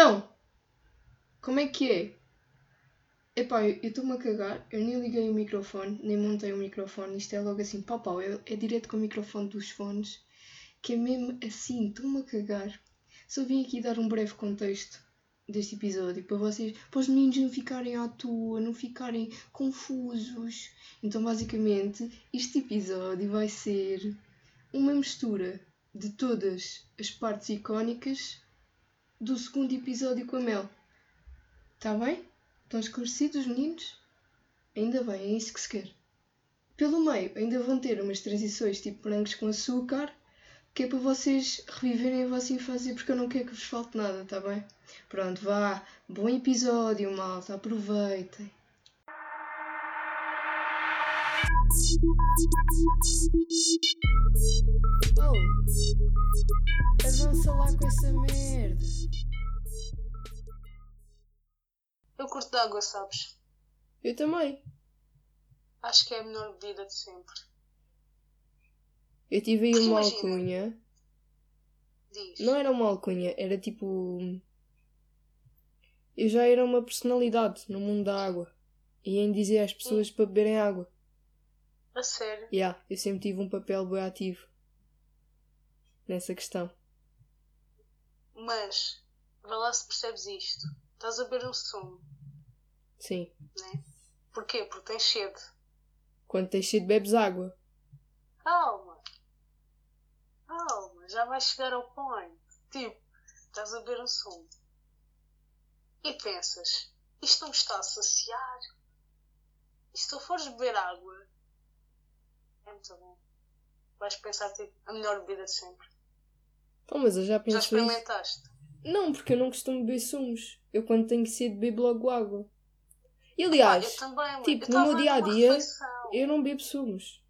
Então, como é que é? Epá, eu estou-me a cagar, eu nem liguei o microfone, nem montei o microfone, isto é logo assim, pau pau, é, é direto com o microfone dos fones, que é mesmo assim, estou-me a cagar. Só vim aqui dar um breve contexto deste episódio para vocês, para os meninos não ficarem à toa, não ficarem confusos. Então, basicamente, este episódio vai ser uma mistura de todas as partes icónicas do segundo episódio com a Mel. Está bem? Estão esclarecidos, meninos? Ainda bem, é isso que se quer. Pelo meio, ainda vão ter umas transições tipo brancos com açúcar, que é para vocês reviverem a vossa infância, porque eu não quero que vos falte nada, tá bem? Pronto, vá. Bom episódio, malta. Aproveitem. Oh, avança lá com essa merda. Eu curto de água, sabes? Eu também. Acho que é a melhor bebida de sempre. Eu tive aí Porque uma imagina. alcunha. Diz. Não era uma alcunha, era tipo. Eu já era uma personalidade no mundo da água. E em dizer às pessoas para beberem água. A sério? Yeah, eu sempre tive um papel bem ativo nessa questão. Mas, vê lá se percebes isto. Estás a beber um sumo, Sim. né? Porquê? Porque tens sede. Quando tens sede, bebes água. Calma. Calma, já vais chegar ao point. Tipo, estás a beber um sumo. E pensas, isto não me está a saciar. E se tu fores beber água, é muito bom. Vais pensar, tipo, a melhor bebida de sempre. Pô, mas eu já Já penso isso. experimentaste? Não, porque eu não costumo beber sumos. Eu quando tenho sede, bebo logo água. E Ah, aliás, também, mano. tipo, no meu dia a dia, eu não bebo sumos.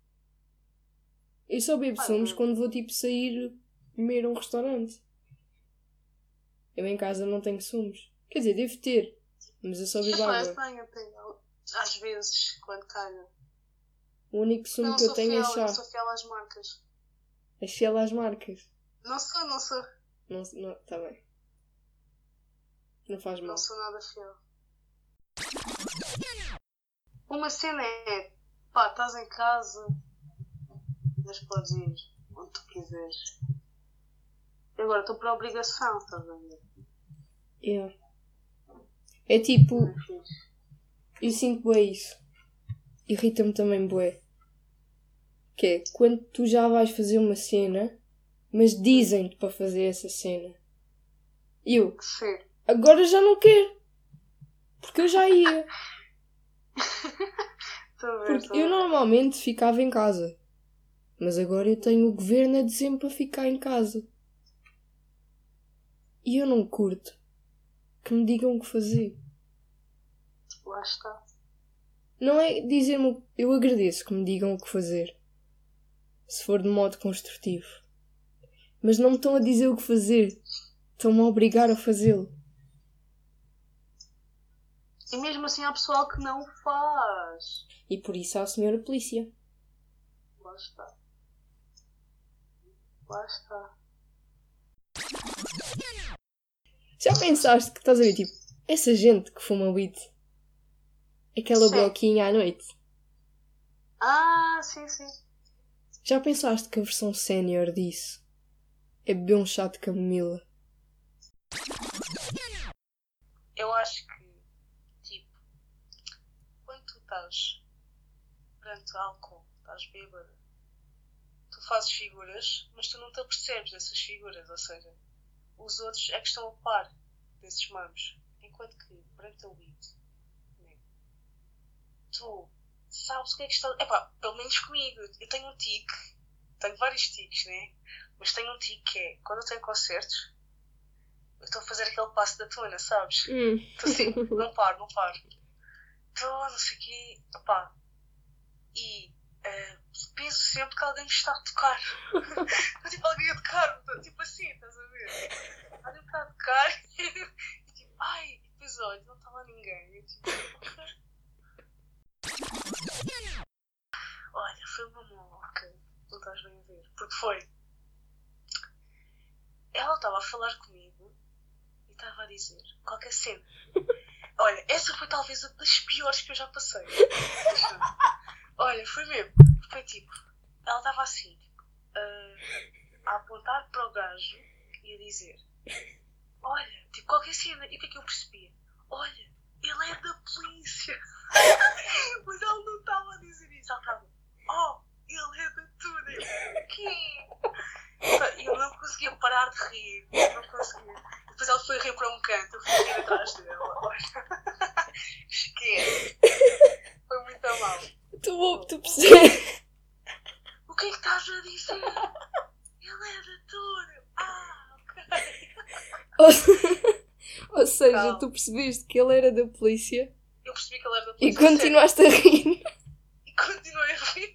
Eu só bebo Ah, sumos não. quando vou tipo sair comer a um restaurante. Eu em casa não tenho sumos. Quer dizer, devo ter, mas eu só bebo água. tenho, eu tenho. Às vezes, quando calha. O único Eu sumo que eu tenho fiel, é eu chá. não sou fiel às marcas. É fiel às marcas. Não sou, não sou. Não, não, tá bem. Não faz mal. Não sou nada fiel. Uma cena é, pá, estás em casa, mas podes ir onde tu quiseres. Agora estou por obrigação, estás a ver? Yeah. É tipo, é eu sinto bué isso. Irrita-me também bué. Que é quando tu já vais fazer uma cena, mas dizem-te para fazer essa cena. E eu, Sim. agora já não quero. Porque eu já ia. Ver, Porque eu normalmente ficava em casa. Mas agora eu tenho o governo a dizer-me para ficar em casa. E eu não curto que me digam o que fazer. Lá está. Não é dizer-me. Eu agradeço que me digam o que fazer. Se for de modo construtivo. Mas não me estão a dizer o que fazer. Estão-me a obrigar a fazê-lo. E mesmo assim há pessoal que não faz. E por isso há a senhora polícia. Lá está. Lá está. Já pensaste que estás a ver, tipo, essa gente que fuma weed? Aquela Sim. bloquinha à noite? Ah, sim, sim. Já pensaste que a versão sénior disso é beber um chá de camomila? Eu acho que, tipo, quando tu estás perante álcool, estás bêbado, tu fazes figuras, mas tu não te apercebes dessas figuras, ou seja, os outros é que estão a par desses mamos. Enquanto que, perante a weed, tu sabes o que é que está. Epá, pelo menos comigo, eu tenho um tique, tenho vários tiques, né? Mas tenho um tique que é, quando eu tenho concertos, eu estou a fazer aquele passo da tuna, sabes? Hum. Estou assim, não paro, não paro. Estou, não sei o quê. Opá. E eh, penso sempre que alguém me está a tocar. tipo, alguém a tocar tipo assim, estás a ver? Alguém está a tocar. e tipo, ai, e depois olho, não está lá ninguém. Eu tipo, estás bem a ver. Porque foi. Ela estava a falar comigo e estava a dizer. qualquer cena. Olha, essa foi talvez uma das piores que eu já passei. Olha, foi mesmo. Foi tipo, ela estava assim, tipo, a, a apontar para o gajo e a dizer: Olha, tipo, qualquer cena. E o que é que eu percebia? Olha, ele é da polícia. Mas ela não estava a dizer isso. Ela estava: Oh, ele é da Túnel. Quem? E eu não conseguia parar de rir. Não conseguia. Depois ela foi rir para um canto. Eu fui rir atrás dela. Esquece. Foi muito mal. Tu, tu percebes? O que é que estás a dizer? Ele é da Túnel. Ah, ok. Ou, seja, Calma. tu percebeste que ele era da polícia Eu percebi que ele era da e polícia. continuaste a rir. sério. E continuei a rir.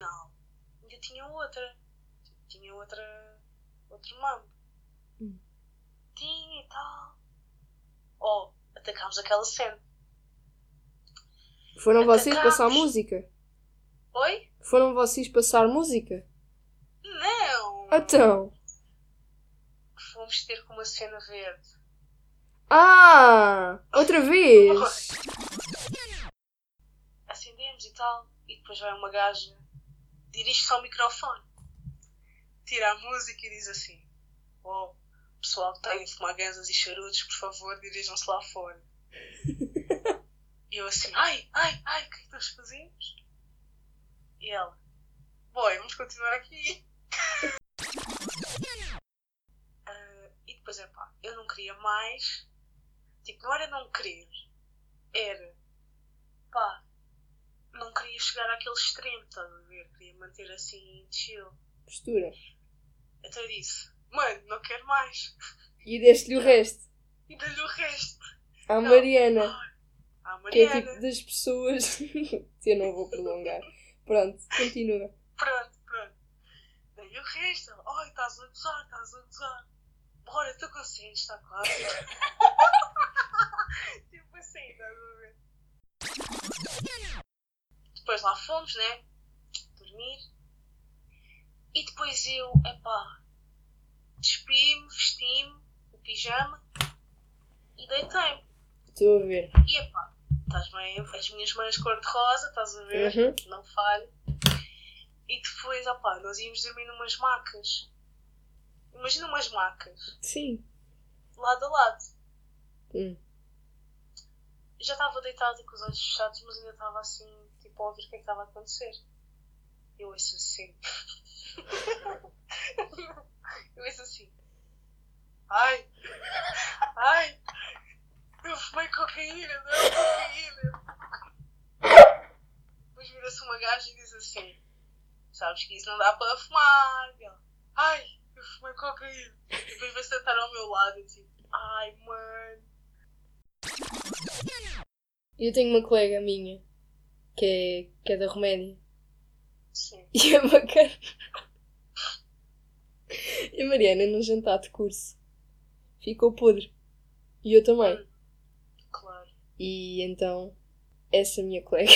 Não. Ainda tinha outra. Tinha outra. Outro mambo. Hum. Tinha e tal. Oh, atacámos aquela cena. Foram vocês Atacámos. passar música? Oi? Foram vocês passar música? Não! Então. Fomos ter com uma cena verde. Ah! Outra vez! Acendemos e tal. E depois vai uma gaja. Dirige-se ao microfone. Tira a música e diz assim: Oh, pessoal que tem a fumar ganzas e charutos, por favor, dirijam-se lá fora. e eu assim: Ai, ai, ai, o que é que nós fazemos? E ela: Boy, vamos continuar aqui. Ah, e depois é pá, eu não queria mais. Tipo, não era não querer, era pá, não queria chegar àquele extremo, estás a ver? Queria manter assim chill. Postura. Eu disse, mano, não quero mais. E deste-lhe o resto. E dei-lhe o resto. À Não. Mariana. Ah, Que é Mariana. tipo das pessoas. Eu não vou prolongar. Pronto, continua. Pronto, pronto. Dei-lhe o resto. Ai, estás a gozar, estás a gozar. Bora, tu consegues, está claro. tipo assim, estás a ver? Depois lá fomos, né? Dormir. E depois eu, epá, despi-me, vesti-me, o pijama e deitei-me. Estou a ver. E epá, estás bem, as minhas mãos cor-de-rosa, estás a ver? Uhum. Não falho. E depois, opá, nós íamos dormir numas macas. Imagina umas macas, Sim. lado a lado. Hum. Já estava deitada com os olhos fechados, mas ainda estava assim, tipo, a ouvir o que é que estava a acontecer. Eu ouço assim. eu ouço assim. Ai! Ai! Eu fumei cocaína, não é cocaína! Depois vira-se uma gaja e diz assim: Sabes que isso não dá para fumar. Ela, Ai! Eu fumei cocaína! E depois vai sentar ao meu lado e tipo: Ai, mano! Eu tenho uma colega minha que é, que é da Roménia. Sim. E é bacana. E a Mariana, num jantar de curso, ficou podre. E eu também. Claro. E então, essa minha colega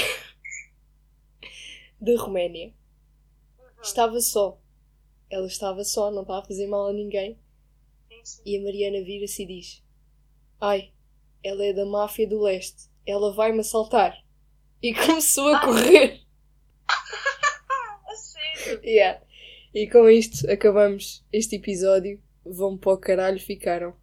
da Roménia Uhum. estava só. Ela estava só, não estava a fazer mal a ninguém. Sim, sim. E a Mariana vira-se e diz: Ai, ela é da máfia do leste. Ela vai-me assaltar. E começou a correr. A sério? Yeah. E com isto acabamos este episódio. Vão para o caralho, ficaram.